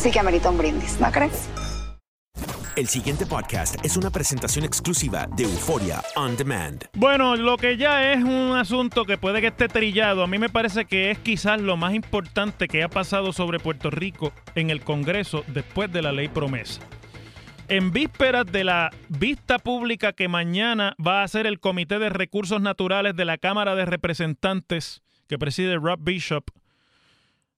sí que amerita un brindis, ¿no crees? El siguiente podcast es una presentación exclusiva de Euforia On Demand. Bueno, lo que ya es un asunto que puede que esté trillado, a mí me parece que es quizás lo más importante que ha pasado sobre Puerto Rico en el Congreso después de la ley promesa. En vísperas de la vista pública que mañana va a hacer el Comité de Recursos Naturales de la Cámara de Representantes que preside Rob Bishop,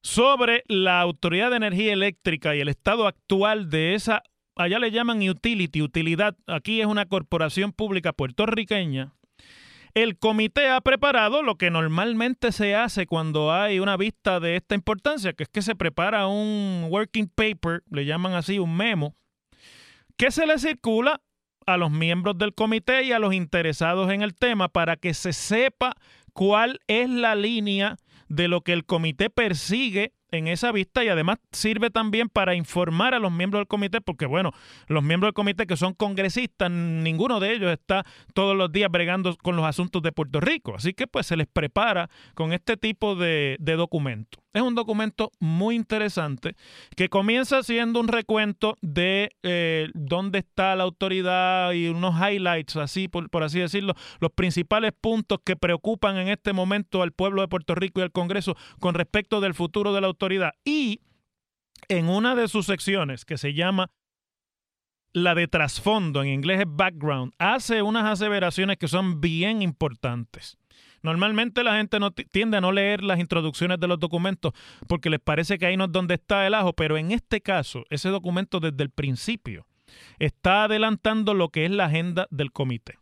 sobre la Autoridad de Energía Eléctrica y el estado actual de esa, allá le llaman utility, utilidad, aquí es una corporación pública puertorriqueña. El comité ha preparado lo que normalmente se hace cuando hay una vista de esta importancia, que es que se prepara un working paper, le llaman así un memo, que se le circula a los miembros del comité y a los interesados en el tema para que se sepa cuál es la línea de lo que el comité persigue en esa vista y además sirve también para informar a los miembros del comité, porque bueno, los miembros del comité que son congresistas, ninguno de ellos está todos los días bregando con los asuntos de Puerto Rico, así que pues se les prepara con este tipo de, de documento. Es un documento muy interesante que comienza siendo un recuento de eh, dónde está la autoridad y unos highlights, así por, por, así decirlo, los principales puntos que preocupan en este momento al pueblo de Puerto Rico y al Congreso con respecto del futuro de la autoridad. Y en una de sus secciones que se llama la de trasfondo, en inglés es background, hace unas aseveraciones que son bien importantes. Normalmente la gente tiende a no leer las introducciones de los documentos porque les parece que ahí no es donde está el ajo, pero en este caso, ese documento desde el principio está adelantando lo que es la agenda del comité.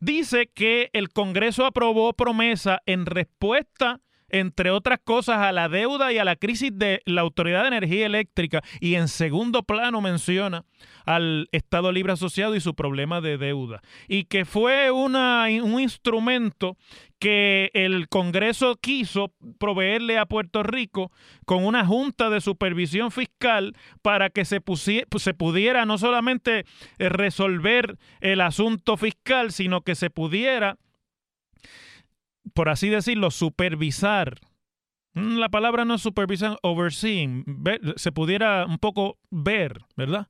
Dice que el Congreso aprobó promesa en respuesta entre otras cosas, a la deuda y a la crisis de la Autoridad de Energía Eléctrica y en segundo plano menciona al Estado Libre Asociado y su problema de deuda. Y que fue una, un instrumento que el Congreso quiso proveerle a Puerto Rico con una junta de supervisión fiscal para que se, se pudiera no solamente resolver el asunto fiscal, sino que se pudiera por así decirlo, supervisar. Mm, la palabra no es supervisar, overseeing. se pudiera un poco ver, ¿verdad?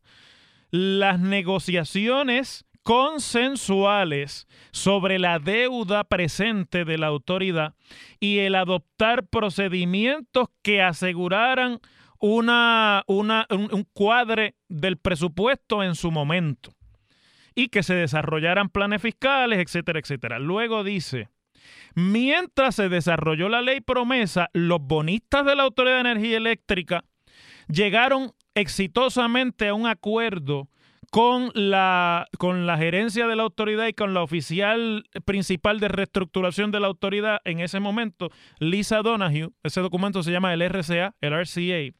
Las negociaciones consensuales sobre la deuda presente de la autoridad y el adoptar procedimientos que aseguraran una, una, un, un cuadre del presupuesto en su momento y que se desarrollaran planes fiscales, etcétera, etcétera. Luego dice, Mientras se desarrolló la ley promesa, los bonistas de la Autoridad de Energía Eléctrica llegaron exitosamente a un acuerdo con la, con la gerencia de la autoridad y con la oficial principal de reestructuración de la autoridad en ese momento, Lisa Donahue. Ese documento se llama el RCA, el RCA.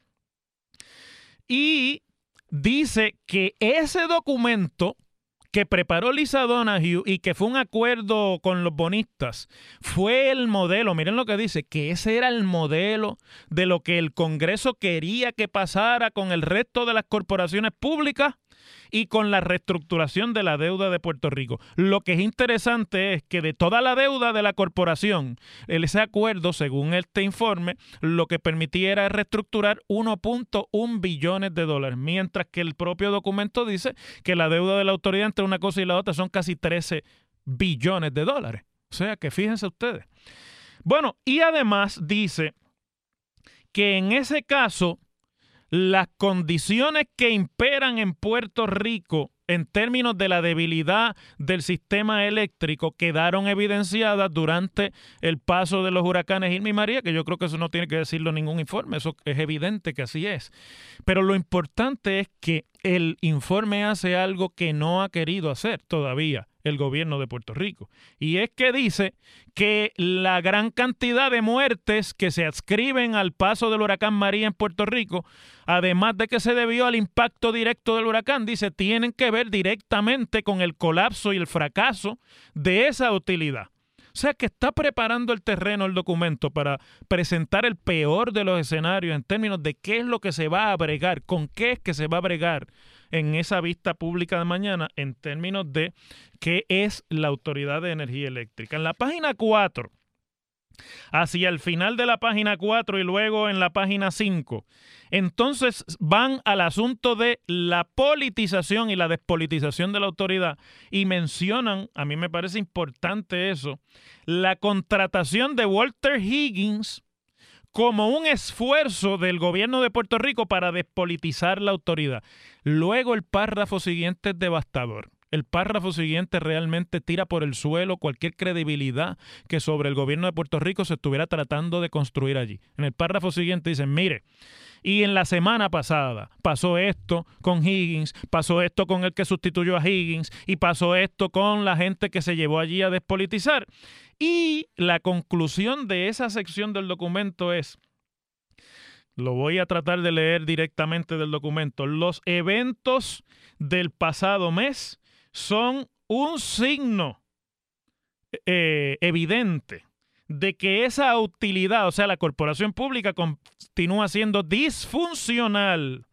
Y dice que ese documento que preparó Lisa Donahue y que fue un acuerdo con los bonistas, fue el modelo, miren lo que dice, que ese era el modelo de lo que el Congreso quería que pasara con el resto de las corporaciones públicas y con la reestructuración de la deuda de Puerto Rico. Lo que es interesante es que de toda la deuda de la corporación, ese acuerdo, según este informe, lo que permitía era reestructurar 1.1 billones de dólares, mientras que el propio documento dice que la deuda de la autoridad entre una cosa y la otra son casi 13 billones de dólares. O sea que fíjense ustedes. Bueno, y además dice que en ese caso las condiciones que imperan en Puerto Rico en términos de la debilidad del sistema eléctrico quedaron evidenciadas durante el paso de los huracanes Irma y María, que yo creo que eso no tiene que decirlo ningún informe, eso es evidente que así es. Pero lo importante es que el informe hace algo que no ha querido hacer todavía el gobierno de Puerto Rico. Y es que dice que la gran cantidad de muertes que se adscriben al paso del huracán María en Puerto Rico, además de que se debió al impacto directo del huracán, dice, tienen que ver directamente con el colapso y el fracaso de esa utilidad. O sea que está preparando el terreno el documento para presentar el peor de los escenarios en términos de qué es lo que se va a bregar, con qué es que se va a bregar en esa vista pública de mañana en términos de qué es la Autoridad de Energía Eléctrica. En la página 4 hacia el final de la página 4 y luego en la página 5. Entonces van al asunto de la politización y la despolitización de la autoridad y mencionan, a mí me parece importante eso, la contratación de Walter Higgins como un esfuerzo del gobierno de Puerto Rico para despolitizar la autoridad. Luego el párrafo siguiente es devastador. El párrafo siguiente realmente tira por el suelo cualquier credibilidad que sobre el gobierno de Puerto Rico se estuviera tratando de construir allí. En el párrafo siguiente dicen, mire, y en la semana pasada pasó esto con Higgins, pasó esto con el que sustituyó a Higgins y pasó esto con la gente que se llevó allí a despolitizar. Y la conclusión de esa sección del documento es, lo voy a tratar de leer directamente del documento, los eventos del pasado mes son un signo eh, evidente de que esa utilidad, o sea, la corporación pública continúa siendo disfuncional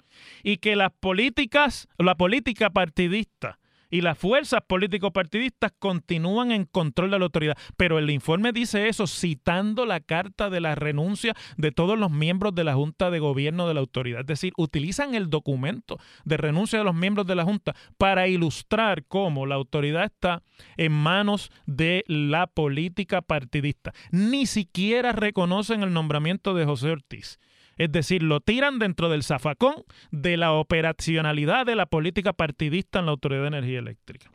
y que las políticas, la política partidista y las fuerzas político-partidistas continúan en control de la autoridad. Pero el informe dice eso citando la carta de la renuncia de todos los miembros de la Junta de Gobierno de la autoridad. Es decir, utilizan el documento de renuncia de los miembros de la Junta para ilustrar cómo la autoridad está en manos de la política partidista. Ni siquiera reconocen el nombramiento de José Ortiz. Es decir, lo tiran dentro del zafacón de la operacionalidad de la política partidista en la Autoridad de Energía Eléctrica.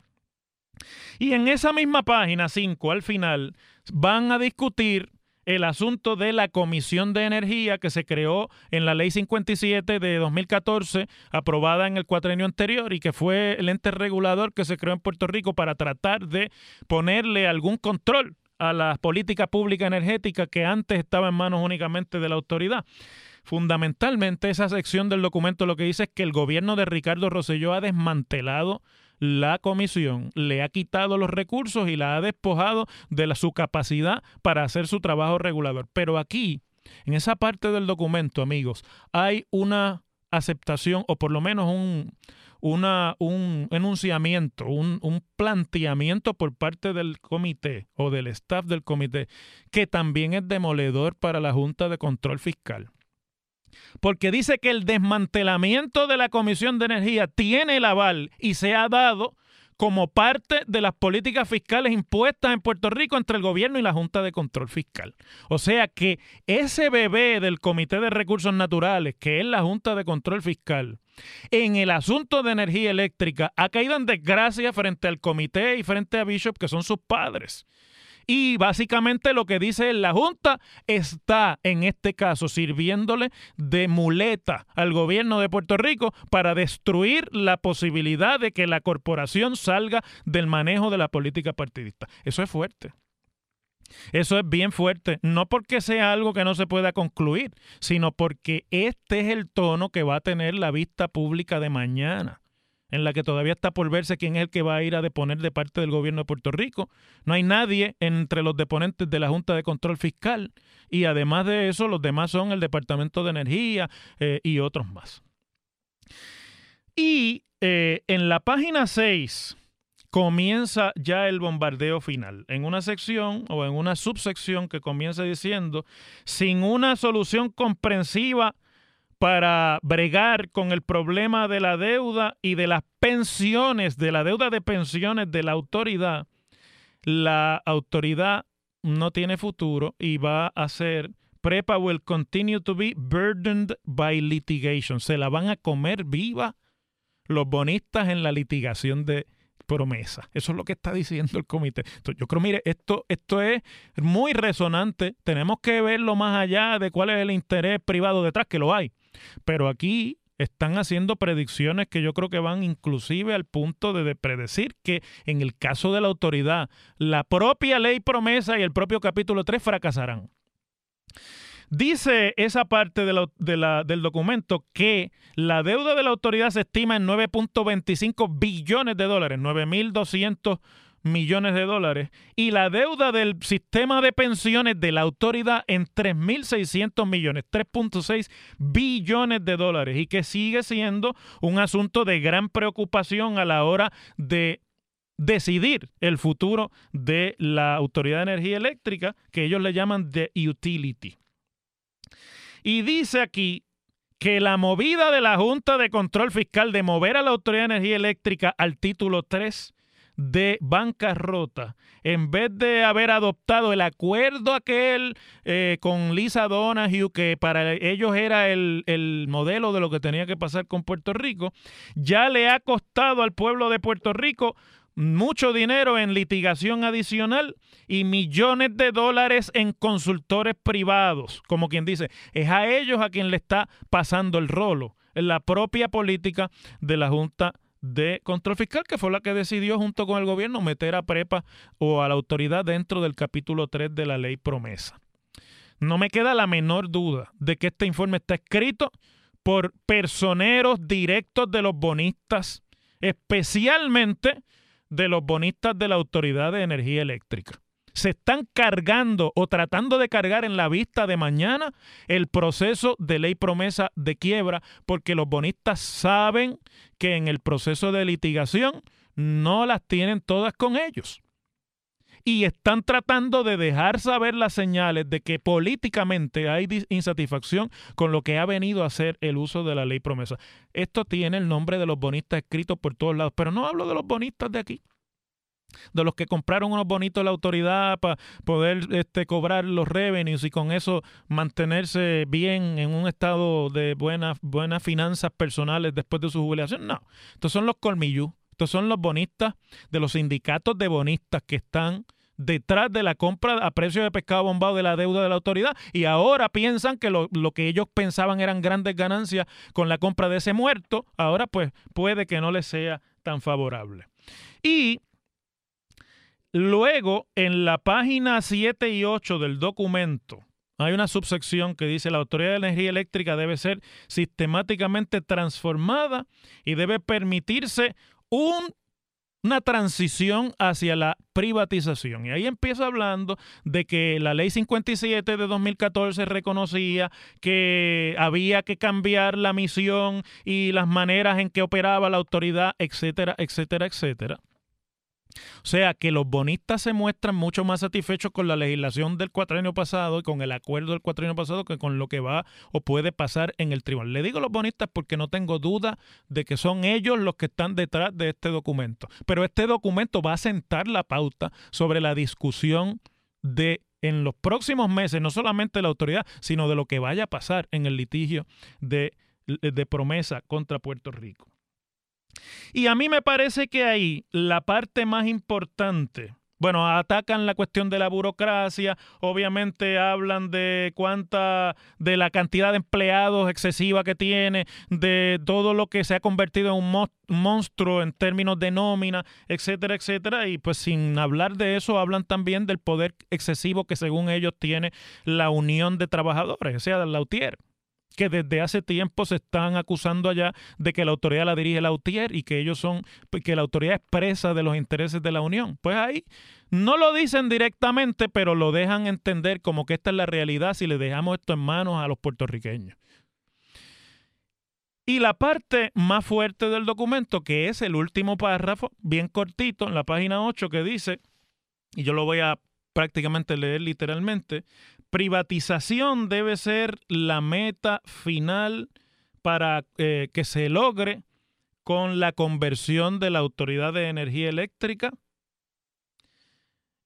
Y en esa misma página 5, al final, van a discutir el asunto de la Comisión de Energía que se creó en la Ley 57 de 2014, aprobada en el cuatrenio anterior y que fue el ente regulador que se creó en Puerto Rico para tratar de ponerle algún control a la política pública energética que antes estaba en manos únicamente de la autoridad. Fundamentalmente esa sección del documento lo que dice es que el gobierno de Ricardo Rosselló ha desmantelado la comisión, le ha quitado los recursos y la ha despojado de su capacidad para hacer su trabajo regulador. Pero aquí, en esa parte del documento, amigos, hay una aceptación o por lo menos un, enunciamiento, un, un, planteamiento por parte del comité o del staff del comité que también es demoledor para la Junta de Control Fiscal porque dice que el desmantelamiento de la Comisión de Energía tiene el aval y se ha dado como parte de las políticas fiscales impuestas en Puerto Rico entre el gobierno y la Junta de Control Fiscal. O sea que ese bebé del Comité de Recursos Naturales, que es la Junta de Control Fiscal, en el asunto de energía eléctrica ha caído en desgracia frente al comité y frente a Bishop, que son sus padres. Y básicamente lo que dice la Junta está en este caso sirviéndole de muleta al gobierno de Puerto Rico para destruir la posibilidad de que la corporación salga del manejo de la política partidista. Eso es fuerte. Eso es bien fuerte, no porque sea algo que no se pueda concluir, sino porque este es el tono que va a tener la vista pública de mañana en la que todavía está por verse quién es el que va a ir a deponer de parte del gobierno de Puerto Rico. No hay nadie entre los deponentes de la Junta de Control Fiscal y además de eso los demás son el Departamento de Energía eh, y otros más. Y eh, en la página 6 comienza ya el bombardeo final, en una sección o en una subsección que comienza diciendo, sin una solución comprensiva para bregar con el problema de la deuda y de las pensiones, de la deuda de pensiones de la autoridad, la autoridad no tiene futuro y va a ser PREPA will continue to be burdened by litigation. Se la van a comer viva los bonistas en la litigación de promesa. Eso es lo que está diciendo el comité. yo creo, mire, esto, esto es muy resonante. Tenemos que verlo más allá de cuál es el interés privado detrás, que lo hay. Pero aquí están haciendo predicciones que yo creo que van inclusive al punto de, predecir que en el caso de la autoridad, la propia ley promesa y el propio capítulo 3 fracasarán. Dice esa parte del documento que la deuda de la autoridad se estima en 9.25 billones de dólares, 9.200 millones de dólares y la deuda del sistema de pensiones de la autoridad en 3.600 millones, 3.6 billones de dólares y que sigue siendo un asunto de gran preocupación a la hora de decidir el futuro de la Autoridad de Energía Eléctrica, que ellos le llaman de utility. Y dice aquí que la movida de la Junta de Control Fiscal de mover a la Autoridad de Energía Eléctrica al título 3 de bancarrota, en vez de haber adoptado el acuerdo aquel eh, con Lisa Donahue, que para ellos era el, el modelo de lo que tenía que pasar con Puerto Rico, ya le ha costado al pueblo de Puerto Rico mucho dinero en litigación adicional y millones de dólares en consultores privados. Como quien dice, es a ellos a quien le está pasando el rolo. La propia política de la Junta de Control Fiscal, que fue la que decidió junto con el gobierno meter a Prepa o a la autoridad dentro del capítulo 3 de la ley promesa. No me queda la menor duda de que este informe está escrito por personeros directos de los bonistas, especialmente de los bonistas de la Autoridad de Energía Eléctrica se están cargando o tratando de cargar en la vista de mañana el proceso de ley promesa de quiebra, porque los bonistas saben que en el proceso de litigación no las tienen todas con ellos. Y están tratando de dejar saber las señales de que políticamente hay insatisfacción con lo que ha venido a ser el uso de la ley promesa. Esto tiene el nombre de los bonistas escritos por todos lados, pero no hablo de los bonistas de aquí de los que compraron unos bonitos la autoridad para poder este, cobrar los revenues y con eso mantenerse bien en un estado de buenas, finanzas personales después de su jubilación. No, estos son los colmillú, estos son los bonistas de los sindicatos de bonistas que están detrás de la compra a precio de pescado bombado de la deuda de la autoridad y ahora piensan que lo, lo, que ellos pensaban eran grandes ganancias con la compra de ese muerto, ahora pues puede que no les sea tan favorable. Y Luego, en la página 7 y 8 del documento, hay una subsección que dice la Autoridad de Energía Eléctrica debe ser sistemáticamente transformada y debe permitirse una transición hacia la privatización. Y ahí empieza hablando de que la ley 57 de 2014 reconocía que había que cambiar la misión y las maneras en que operaba la autoridad, etcétera, etcétera, etcétera. O sea que los bonistas se muestran mucho más satisfechos con la legislación del cuatrienio pasado y con el acuerdo del cuatrienio pasado que con lo que va o puede pasar en el tribunal. Le digo los bonistas porque no tengo duda de que son ellos los que están detrás de este documento. Pero este documento va a sentar la pauta sobre la discusión de en los próximos meses, no solamente la autoridad, sino de lo que vaya a pasar en el litigio de, de promesa contra Puerto Rico. Y a mí me parece que ahí la parte más importante, bueno, atacan la cuestión de la burocracia, obviamente hablan de cuánta, de la cantidad de empleados excesiva que tiene, de todo lo que se ha convertido en un monstruo en términos de nómina, etcétera, etcétera. Y pues sin hablar de eso, hablan también del poder excesivo que según ellos tiene la Unión de Trabajadores, o sea, la UTIER que desde hace tiempo se están acusando allá de que la autoridad la dirige la UTIER y que ellos son, pues, que la autoridad es presa de los intereses de la Unión. Pues ahí no lo dicen directamente, pero lo dejan entender como que esta es la realidad si le dejamos esto en manos a los puertorriqueños. Y la parte más fuerte del documento, que es el último párrafo, bien cortito, en la página 8, que dice, y yo lo voy a prácticamente leer literalmente, privatización debe ser la meta final para eh, que se logre con la conversión de la Autoridad de Energía Eléctrica.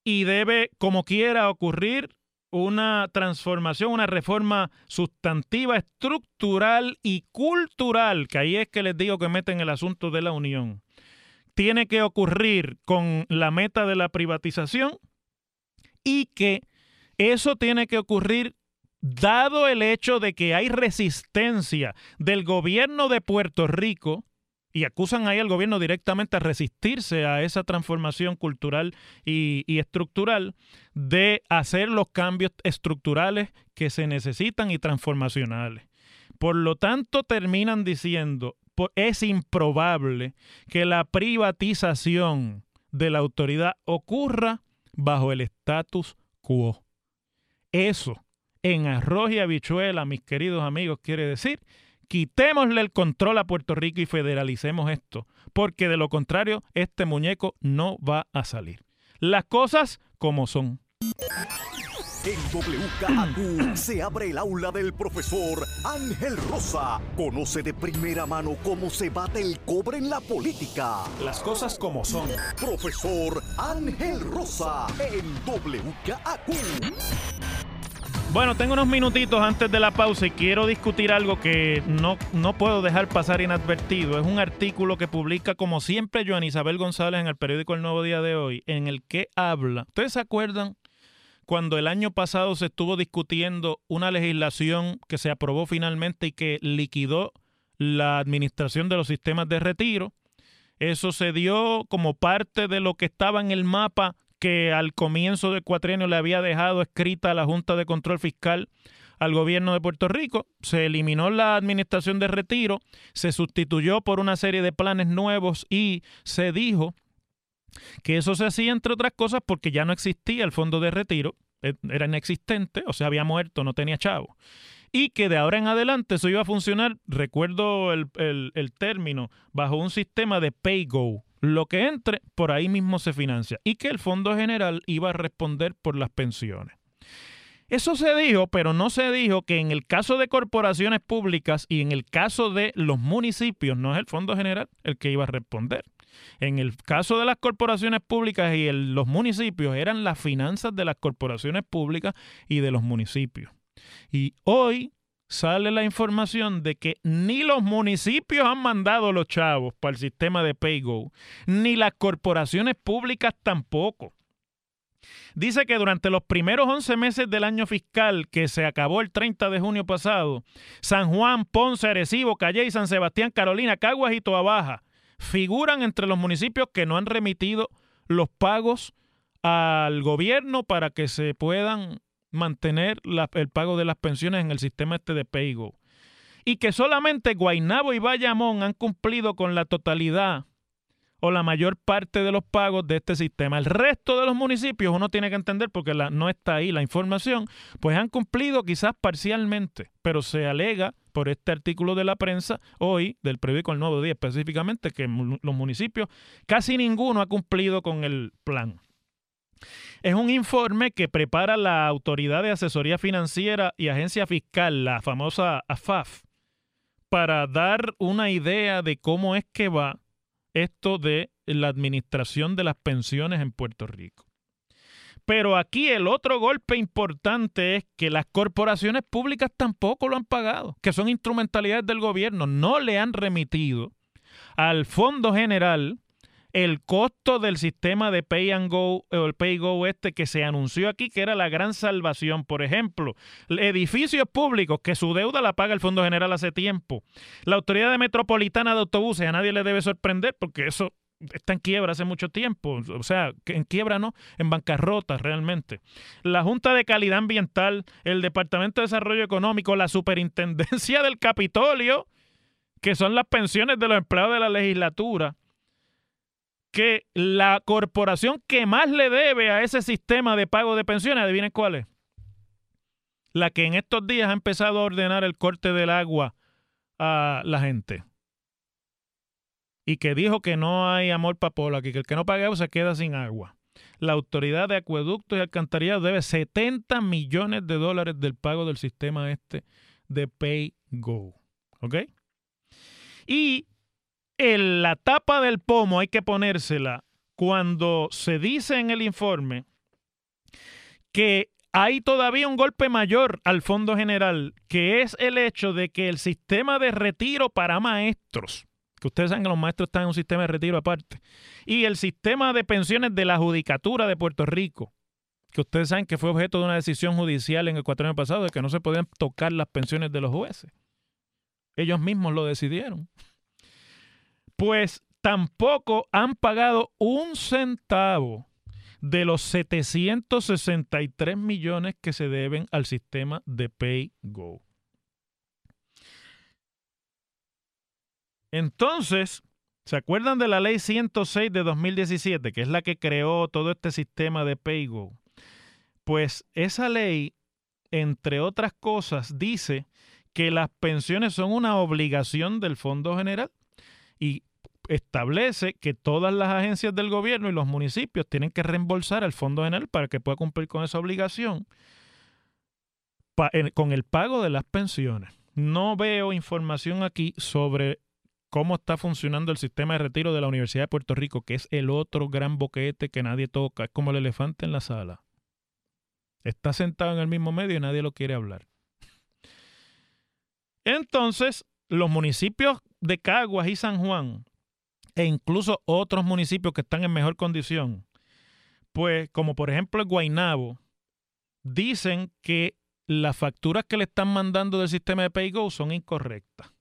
Y debe, como quiera ocurrir, una transformación, una reforma sustantiva, estructural y cultural, que ahí es que les digo que meten el asunto de la unión, tiene que ocurrir con la meta de la privatización y que eso tiene que ocurrir dado el hecho de que hay resistencia del gobierno de Puerto Rico y acusan ahí al gobierno directamente a resistirse a esa transformación cultural y, estructural de hacer los cambios estructurales que se necesitan y transformacionales. Por lo tanto, terminan diciendo, es improbable que la privatización de la autoridad ocurra bajo el status quo. Eso, en arroz y habichuela, mis queridos amigos, quiere decir Quitémosle el control a Puerto Rico y federalicemos esto, porque de lo contrario, este muñeco no va a salir. Las cosas como son. En WKAQ se abre el aula del profesor Ángel Rosa. Conoce de primera mano cómo se bate el cobre en la política. Las cosas como son. Profesor Ángel Rosa en WKAQ. Bueno, tengo unos minutitos antes de la pausa y quiero discutir algo que no, no puedo dejar pasar inadvertido. Es un artículo que publica, como siempre, Joan Isabel González en el periódico El Nuevo Día de hoy, en el que habla. ¿Ustedes se acuerdan cuando el año pasado se estuvo discutiendo una legislación que se aprobó finalmente y que liquidó la administración de los sistemas de retiro? Eso se dio como parte de lo que estaba en el mapa que al comienzo del cuatrienio le había dejado escrita a la Junta de Control Fiscal al gobierno de Puerto Rico. Se eliminó la administración de retiro, se sustituyó por una serie de planes nuevos y se dijo que eso se hacía entre otras cosas porque ya no existía el fondo de retiro, e, era inexistente, o sea, había muerto, no tenía chavo. Y que de ahora en adelante eso iba a funcionar, recuerdo el, el término, bajo un sistema de pay-go, lo que entre, por ahí mismo se financia y que el Fondo General iba a responder por las pensiones. Eso se dijo, pero no se dijo que en el caso de corporaciones públicas y en el caso de los municipios, no es el Fondo General el que iba a responder. En el caso de las corporaciones públicas y los municipios, eran las finanzas de las corporaciones públicas y de los municipios. Y hoy sale la información de que ni los municipios han mandado los chavos para el sistema de PayGo, ni las corporaciones públicas tampoco. Dice que durante los primeros 11 meses del año fiscal que se acabó el 30 de junio pasado, San Juan, Ponce, Arecibo, Calle San Sebastián, Carolina, Caguas y Toa Baja figuran entre los municipios que no han remitido los pagos al gobierno para que se puedan mantener el pago de las pensiones en el sistema este de PayGo. Y que solamente Guaynabo y Bayamón han cumplido con la totalidad o la mayor parte de los pagos de este sistema. El resto de los municipios, uno tiene que entender porque la, no está ahí la información, pues han cumplido quizás parcialmente, pero se alega por este artículo de la prensa hoy, del periódico El Nuevo Día específicamente, que los municipios, casi ninguno ha cumplido con el plan. Es un informe que prepara la Autoridad de Asesoría Financiera y Agencia Fiscal, la famosa AFAF, para dar una idea de cómo es que va esto de la administración de las pensiones en Puerto Rico. Pero aquí el otro golpe importante es que las corporaciones públicas tampoco lo han pagado, que son instrumentalidades del gobierno, no le han remitido al Fondo General el costo del sistema de Pay and Go o el Pay Go este que se anunció aquí, que era la gran salvación. Por ejemplo, edificios públicos que su deuda la paga el Fondo General hace tiempo. La Autoridad de Metropolitana de Autobuses, a nadie le debe sorprender porque eso está en quiebra hace mucho tiempo, o sea, en quiebra no, en bancarrota realmente. La Junta de Calidad Ambiental, el Departamento de Desarrollo Económico, la Superintendencia del Capitolio, que son las pensiones de los empleados de la legislatura, que la corporación que más le debe a ese sistema de pago de pensiones, adivinen cuál es. La que en estos días ha empezado a ordenar el corte del agua a la gente. Y que dijo que no hay amor para aquí, que el que no pague agua se queda sin agua. La autoridad de acueductos y alcantarillado debe 70 millones de dólares del pago del sistema este de Pay Go. ¿Ok? Y la tapa del pomo hay que ponérsela cuando se dice en el informe que hay todavía un golpe mayor al Fondo General, que es el hecho de que el sistema de retiro para maestros, que ustedes saben que los maestros están en un sistema de retiro aparte, y el sistema de pensiones de la Judicatura de Puerto Rico, que ustedes saben que fue objeto de una decisión judicial en el cuatro años pasado de que no se podían tocar las pensiones de los jueces. Ellos mismos lo decidieron. Pues tampoco han pagado un centavo de los 763 millones que se deben al sistema de PayGo. Entonces, ¿se acuerdan de la ley 106 de 2017, que es la que creó todo este sistema de PayGo? Pues esa ley, entre otras cosas, dice que las pensiones son una obligación del Fondo General y establece que todas las agencias del gobierno y los municipios tienen que reembolsar al Fondo General para que pueda cumplir con esa obligación con el pago de las pensiones. No veo información aquí sobre cómo está funcionando el sistema de retiro de la Universidad de Puerto Rico, que es el otro gran boquete que nadie toca, es como el elefante en la sala. Está sentado en el mismo medio y nadie lo quiere hablar. Entonces, los municipios de Caguas y San Juan e incluso otros municipios que están en mejor condición, pues como por ejemplo el Guainabo, dicen que las facturas que le están mandando del sistema de PayGo son incorrectas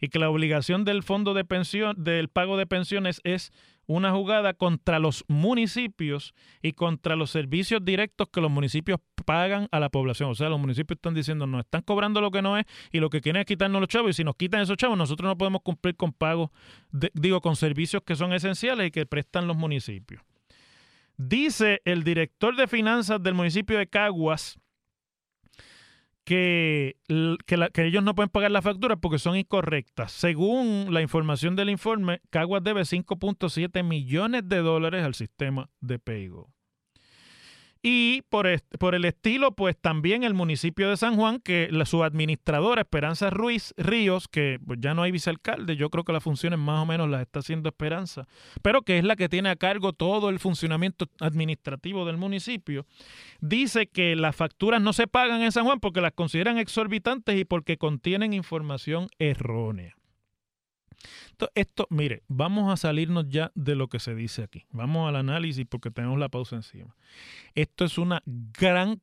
y que la obligación del fondo de pensión del pago de pensiones es una jugada contra los municipios y contra los servicios directos que los municipios pagan a la población. O sea, los municipios están diciendo, nos están cobrando lo que no es y lo que quieren es quitarnos los chavos. Y si nos quitan esos chavos, nosotros no podemos cumplir con pagos, digo, con servicios que son esenciales y que prestan los municipios. Dice el director de finanzas del municipio de Caguas, que, que, ellos no pueden pagar la factura porque son incorrectas. Según la información del informe, Caguas debe 5.7 millones de dólares al sistema de PayGo. Y por, por el estilo, pues también el municipio de San Juan, que la, su administradora Esperanza Ruiz Ríos, que pues, ya no hay vicealcalde, yo creo que las funciones más o menos las está haciendo Esperanza, pero que es la que tiene a cargo todo el funcionamiento administrativo del municipio, dice que las facturas no se pagan en San Juan porque las consideran exorbitantes y porque contienen información errónea. Esto, mire, vamos a salirnos ya de lo que se dice aquí. Vamos al análisis porque tenemos la pausa encima. Esto es una gran,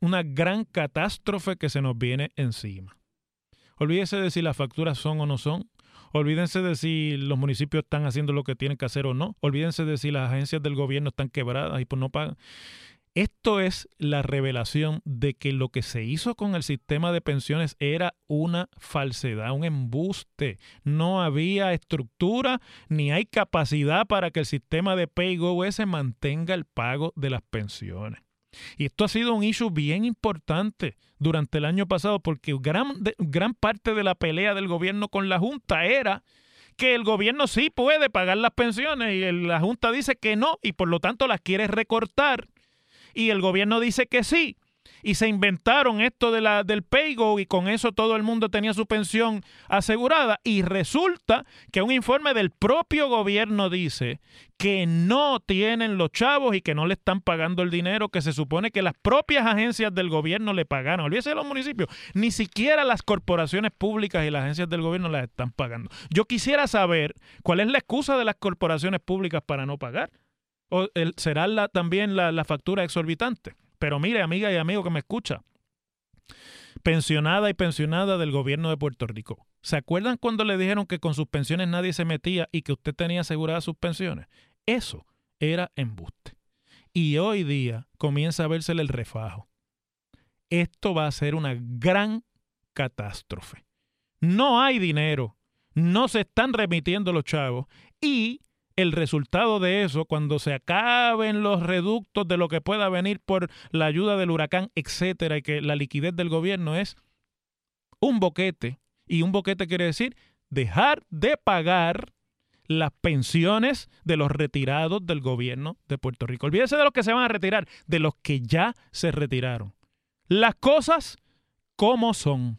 una gran catástrofe que se nos viene encima. Olvídese de si las facturas son o no son. Olvídense de si los municipios están haciendo lo que tienen que hacer o no. Olvídense de si las agencias del gobierno están quebradas y pues no pagan. Esto es la revelación de que lo que se hizo con el sistema de pensiones era una falsedad, un embuste. No había estructura ni hay capacidad para que el sistema de PayGo se mantenga el pago de las pensiones. Y esto ha sido un issue bien importante durante el año pasado porque gran, gran parte de la pelea del gobierno con la Junta era que el gobierno sí puede pagar las pensiones y la Junta dice que no y por lo tanto las quiere recortar y el gobierno dice que sí. Y se inventaron esto de la, del PayGo y con eso todo el mundo tenía su pensión asegurada. Y resulta que un informe del propio gobierno dice que no tienen los chavos y que no le están pagando el dinero que se supone que las propias agencias del gobierno le pagaron. Olvídese de los municipios. Ni siquiera las corporaciones públicas y las agencias del gobierno las están pagando. Yo quisiera saber cuál es la excusa de las corporaciones públicas para no pagar. Será también la, la factura exorbitante. Pero mire, amiga y amigo que me escucha, pensionada y pensionada del gobierno de Puerto Rico. ¿Se acuerdan cuando le dijeron que con sus pensiones nadie se metía y que usted tenía aseguradas sus pensiones? Eso era embuste. Y hoy día comienza a vérsele el refajo. Esto va a ser una gran catástrofe. No hay dinero, no se están remitiendo los chavos y el resultado de eso, cuando se acaben los reductos de lo que pueda venir por la ayuda del huracán, etcétera, y que la liquidez del gobierno es un boquete. Y un boquete quiere decir dejar de pagar las pensiones de los retirados del gobierno de Puerto Rico. Olvídese de los que se van a retirar, de los que ya se retiraron. Las cosas como son.